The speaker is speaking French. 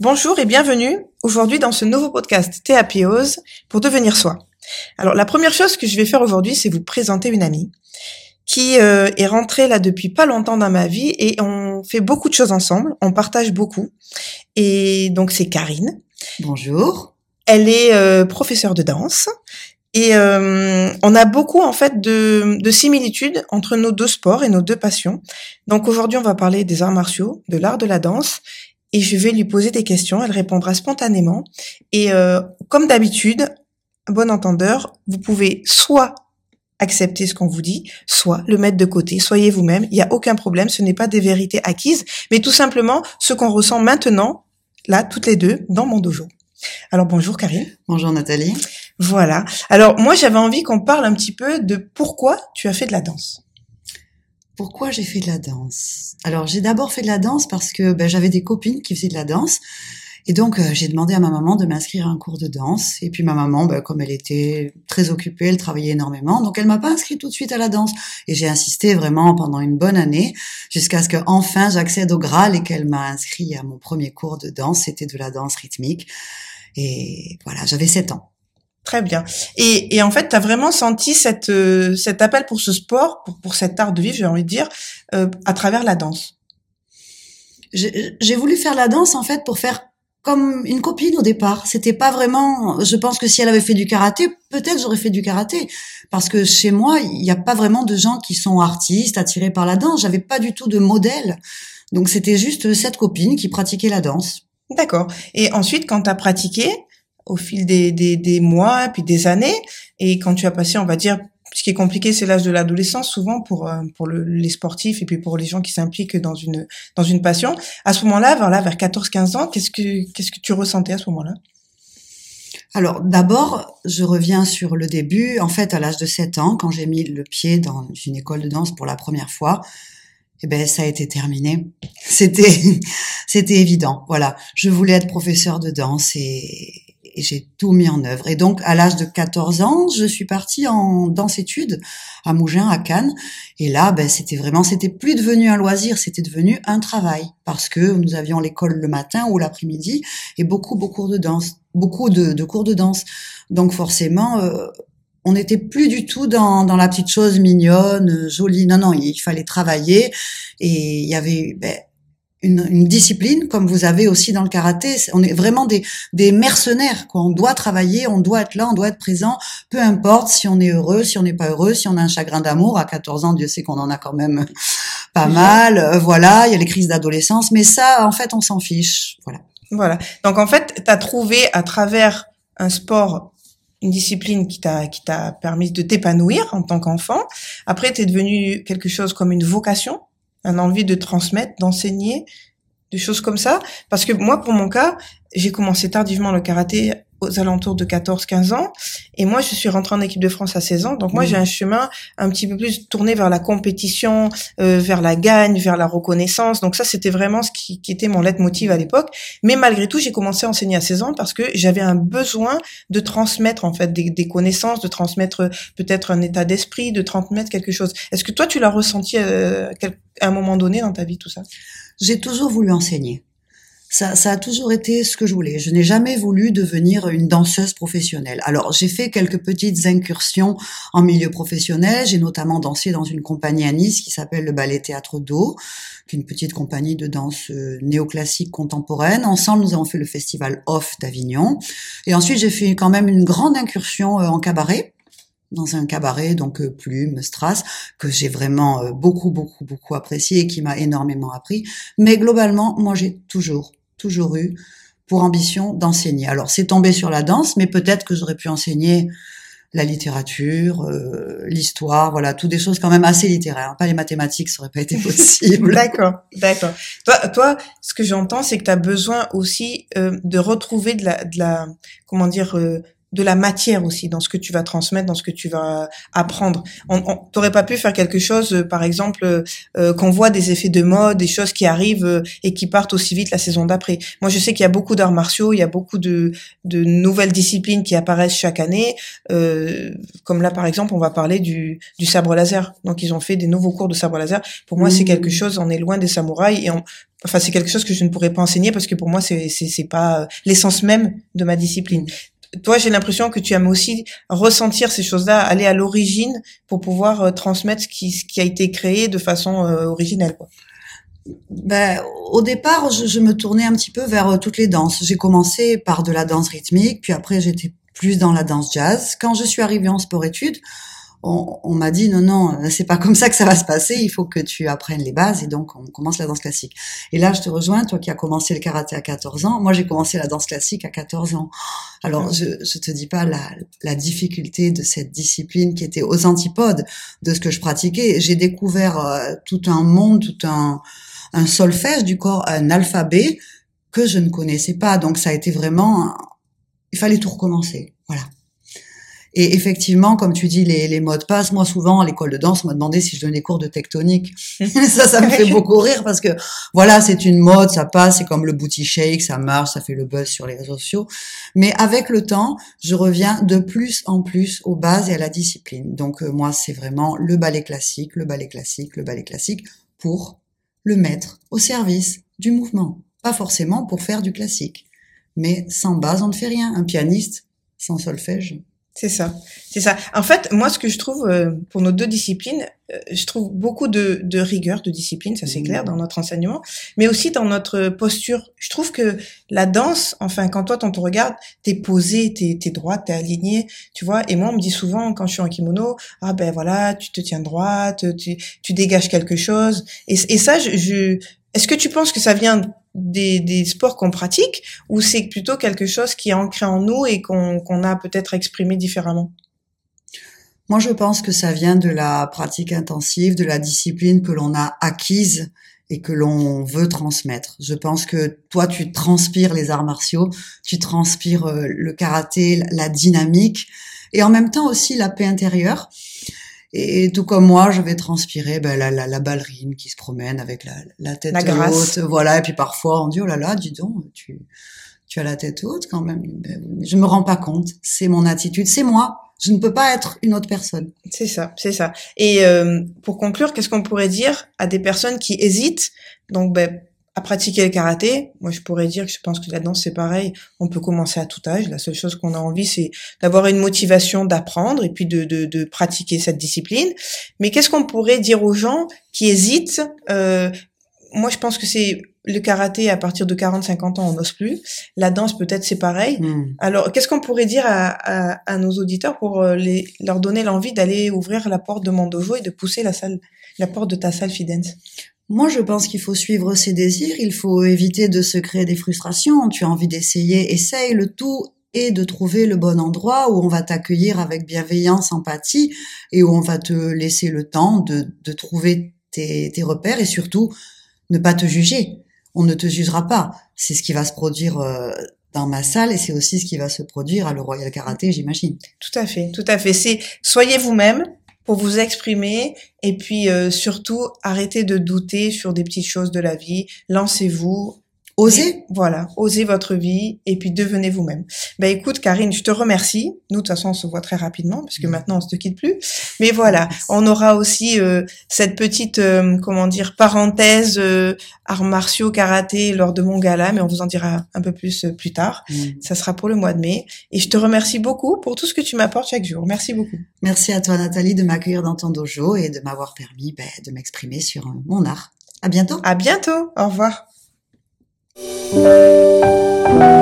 Bonjour et bienvenue aujourd'hui dans ce nouveau podcast Théapiose pour devenir soi. Alors la première chose que je vais faire aujourd'hui, c'est vous présenter une amie qui euh, est rentrée là depuis pas longtemps dans ma vie et on fait beaucoup de choses ensemble, on partage beaucoup. Et donc c'est Karine. Bonjour. Elle est euh, professeure de danse et euh, on a beaucoup en fait de, de, similitudes entre nos deux sports et nos deux passions. Donc aujourd'hui, on va parler des arts martiaux, de l'art de la danse, et je vais lui poser des questions. Elle répondra spontanément. Et euh, comme d'habitude, bon entendeur, vous pouvez soit accepter ce qu'on vous dit, soit le mettre de côté. Soyez vous-même. Il n'y a aucun problème. Ce n'est pas des vérités acquises, mais tout simplement ce qu'on ressent maintenant, là, toutes les deux, dans mon dojo. Alors bonjour Karine. Bonjour Nathalie. Voilà. Alors moi j'avais envie qu'on parle un petit peu de pourquoi tu as fait de la danse. Pourquoi j'ai fait de la danse? Alors j'ai d'abord fait de la danse parce que ben, j'avais des copines qui faisaient de la danse. Et donc euh, j'ai demandé à ma maman de m'inscrire à un cours de danse. Et puis ma maman, ben, comme elle était très occupée, elle travaillait énormément, donc elle m'a pas inscrit tout de suite à la danse. Et j'ai insisté vraiment pendant une bonne année jusqu'à ce que enfin j'accède au Graal et qu'elle m'a inscrit à mon premier cours de danse. C'était de la danse rythmique. Et voilà, j'avais 7 ans. Très bien. Et, et en fait, tu as vraiment senti cette, euh, cet appel pour ce sport, pour, pour cet art de vivre, j'ai envie de dire, euh, à travers la danse? J'ai voulu faire la danse, en fait, pour faire comme une copine au départ. C'était pas vraiment. Je pense que si elle avait fait du karaté, peut-être j'aurais fait du karaté, parce que chez moi, il n'y a pas vraiment de gens qui sont artistes, attirés par la danse. J'avais pas du tout de modèle, donc c'était juste cette copine qui pratiquait la danse. D'accord. Et ensuite, quand tu as pratiqué, au fil des, des, des, mois, puis des années, et quand tu as passé, on va dire, ce qui est compliqué, c'est l'âge de l'adolescence, souvent pour euh, pour le, les sportifs et puis pour les gens qui s'impliquent dans une dans une passion. À ce moment-là, vers là, vers 14-15 ans, qu'est-ce que qu'est-ce que tu ressentais à ce moment-là? Alors d'abord, je reviens sur le début. En fait, à l'âge de 7 ans, quand j'ai mis le pied dans une école de danse pour la première fois, eh ben ça a été terminé. C'était c'était évident. Voilà, je voulais être professeur de danse et, et j'ai tout mis en œuvre. Et donc, à l'âge de 14 ans, je suis partie en danse-études à Mougins, à Cannes. Et là, ben, c'était vraiment, c'était plus devenu un loisir, c'était devenu un travail parce que nous avions l'école le matin ou l'après-midi et beaucoup, beaucoup de danse, beaucoup de, cours de danse. Donc, forcément, euh, on n'était plus du tout dans, dans la petite chose mignonne, jolie. Non, non, il fallait travailler et il y avait, ben, une, une, discipline comme vous avez aussi dans le karaté. On est vraiment des, des mercenaires. Quoi. On doit travailler, on doit être là, on doit être présent, peu importe si on est heureux, si on n'est pas heureux, si on a un chagrin d'amour. À 14 ans, Dieu sait qu'on en a quand même pas mal. Euh, voilà, il y a les crises d'adolescence, mais ça, en fait, on s'en fiche. Voilà. Voilà. Donc en fait, tu as trouvé à travers un sport une discipline qui t'a qui t'a permis de t'épanouir en tant qu'enfant. Après, tu es devenu quelque chose comme une vocation un envie de transmettre, d'enseigner, des choses comme ça. Parce que moi, pour mon cas, j'ai commencé tardivement le karaté aux alentours de 14-15 ans. Et moi, je suis rentrée en équipe de France à 16 ans. Donc moi, j'ai un chemin un petit peu plus tourné vers la compétition, euh, vers la gagne, vers la reconnaissance. Donc ça, c'était vraiment ce qui, qui était mon leitmotiv à l'époque. Mais malgré tout, j'ai commencé à enseigner à 16 ans parce que j'avais un besoin de transmettre en fait des, des connaissances, de transmettre peut-être un état d'esprit, de transmettre quelque chose. Est-ce que toi, tu l'as ressenti euh, à un moment donné dans ta vie, tout ça? J'ai toujours voulu enseigner. Ça, ça, a toujours été ce que je voulais. Je n'ai jamais voulu devenir une danseuse professionnelle. Alors, j'ai fait quelques petites incursions en milieu professionnel. J'ai notamment dansé dans une compagnie à Nice qui s'appelle le Ballet Théâtre d'eau, qui est une petite compagnie de danse euh, néoclassique contemporaine. Ensemble, nous avons fait le festival Off d'Avignon. Et ensuite, j'ai fait quand même une grande incursion euh, en cabaret dans un cabaret, donc euh, Plume, Strass, que j'ai vraiment beaucoup, beaucoup, beaucoup apprécié et qui m'a énormément appris. Mais globalement, moi, j'ai toujours toujours eu pour ambition d'enseigner. Alors c'est tombé sur la danse, mais peut-être que j'aurais pu enseigner la littérature, euh, l'histoire, voilà, toutes des choses quand même assez littéraires. Pas les mathématiques, ça aurait pas été possible. d'accord, d'accord. Toi, toi, ce que j'entends, c'est que tu as besoin aussi euh, de retrouver de la, de la, comment dire, euh, de la matière aussi dans ce que tu vas transmettre, dans ce que tu vas apprendre. On, on t'aurais pas pu faire quelque chose, euh, par exemple, euh, euh, qu'on voit des effets de mode, des choses qui arrivent et qui partent aussi vite la saison d'après. Moi, je sais qu'il y a beaucoup d'arts martiaux, il y a beaucoup de, de nouvelles disciplines qui apparaissent chaque année. comme là, par exemple, on va parler du, du sabre laser. Donc, ils ont fait des nouveaux cours de sabre laser. Pour moi, c'est mmh. quelque chose. On est loin des samouraïs et on, enfin c'est quelque chose que je ne pourrais pas enseigner parce que pour moi c'est c'est pas l'essence même de ma discipline. Toi, j'ai l'impression que tu aimes aussi ressentir ces choses-là, aller à l'origine pour pouvoir euh, transmettre ce qui, ce qui a été créé de façon euh, originelle. Quoi. Ben, au départ, je, je, me tournais un petit peu vers euh, toutes les danses. J'ai commencé par de la danse rythmique, puis après j'étais plus dans la danse jazz. Quand je suis arrivée en sport-études, on, m'a dit non non c'est pas comme ça que ça va se passer il faut que tu apprennes les bases et donc on commence la danse classique. Et là je te rejoins toi qui as commencé le karaté à 14 ans moi j'ai commencé la danse classique à 14 ans. Alors je, je te dis pas la, la difficulté de cette discipline qui était aux antipodes de ce que je pratiquais. J'ai découvert euh, tout un monde tout un un solfège du corps un alphabet que je ne connaissais pas. Donc ça a été vraiment il fallait tout recommencer et effectivement, comme tu dis, les, les modes passent. Moi, souvent, à l'école de danse, on m'a demandé si je donnais des cours de tectonique. ça, ça me fait beaucoup rire parce que, voilà, c'est une mode, ça passe, c'est comme le booty shake, ça marche, ça fait le buzz sur les réseaux sociaux. Mais avec le temps, je reviens de plus en plus aux bases et à la discipline. Donc, euh, moi, c'est vraiment le ballet classique, le ballet classique, le ballet classique pour le mettre au service du mouvement. Pas forcément pour faire du classique. Mais sans base, on ne fait rien. Un pianiste, sans solfège, c'est ça, c'est ça. En fait, moi, ce que je trouve euh, pour nos deux disciplines, euh, je trouve beaucoup de, de, rigueur de discipline, ça c'est clair, dans notre enseignement, mais aussi dans notre posture. Je trouve que la danse, enfin, quand toi, on te regarde, t'es posé, t'es es droite, t'es aligné, tu vois. Et moi, on me dit souvent, quand je suis en kimono, ah ben voilà, tu te tiens droite, tu, tu dégages quelque chose. Et, et ça, je, je est-ce que tu penses que ça vient des, des sports qu'on pratique ou c'est plutôt quelque chose qui est ancré en nous et qu'on a peut-être exprimé différemment? Moi, je pense que ça vient de la pratique intensive, de la discipline que l'on a acquise et que l'on veut transmettre. Je pense que toi, tu transpires les arts martiaux, tu transpires euh, le karaté, la dynamique et en même temps aussi la paix intérieure. Et tout comme moi, je vais transpirer ben, la, la, la ballerine qui se promène avec la, la tête haute. Voilà. Et puis parfois, on dit, oh là là, dis donc, tu, tu as la tête haute quand même. Ben, je me rends pas compte. C'est mon attitude. C'est moi. Je ne peux pas être une autre personne. C'est ça, c'est ça. Et euh, pour conclure, qu'est-ce qu'on pourrait dire à des personnes qui hésitent? Donc, ben, à pratiquer le karaté, moi je pourrais dire que je pense que la danse c'est pareil, on peut commencer à tout âge. La seule chose qu'on a envie c'est d'avoir une motivation d'apprendre et puis de, de, de, pratiquer cette discipline. Mais qu'est-ce qu'on pourrait dire aux gens qui hésitent euh, Moi je pense que c'est le karaté à partir de 40-50 ans on n'ose plus. La danse peut-être c'est pareil. Hmm. Alors qu'est-ce qu'on pourrait dire à, à, à, nos auditeurs pour euh, les, leur donner l'envie d'aller ouvrir la porte de mon dojo et de pousser la salle, la porte de ta salle Fidens moi, je pense qu'il faut suivre ses désirs, il faut éviter de se créer des frustrations. Tu as envie d'essayer, essaye. Le tout et de trouver le bon endroit où on va t'accueillir avec bienveillance, empathie, et où on va te laisser le temps de, de trouver tes, tes, repères et surtout ne pas te juger. On ne te jugera pas. C'est ce qui va se produire euh, dans ma salle et c'est aussi ce qui va se produire à le Royal Karaté, j'imagine. Tout à fait, tout à fait. C'est soyez vous-même, pour vous exprimer et puis euh, surtout arrêtez de douter sur des petites choses de la vie. Lancez-vous, Osez. Voilà, osez votre vie et puis devenez vous-même. Ben écoute, Karine, je te remercie. Nous, de toute façon, on se voit très rapidement parce que mm. maintenant, on se quitte plus. Mais voilà, on aura aussi euh, cette petite, euh, comment dire, parenthèse euh, arts martiaux, karaté lors de mon gala, mais on vous en dira un peu plus plus tard. Mm. Ça sera pour le mois de mai. Et je te remercie beaucoup pour tout ce que tu m'apportes chaque jour. Merci beaucoup. Merci à toi, Nathalie, de m'accueillir dans ton dojo et de m'avoir permis ben, de m'exprimer sur mon art. À bientôt. À bientôt. Au revoir. Música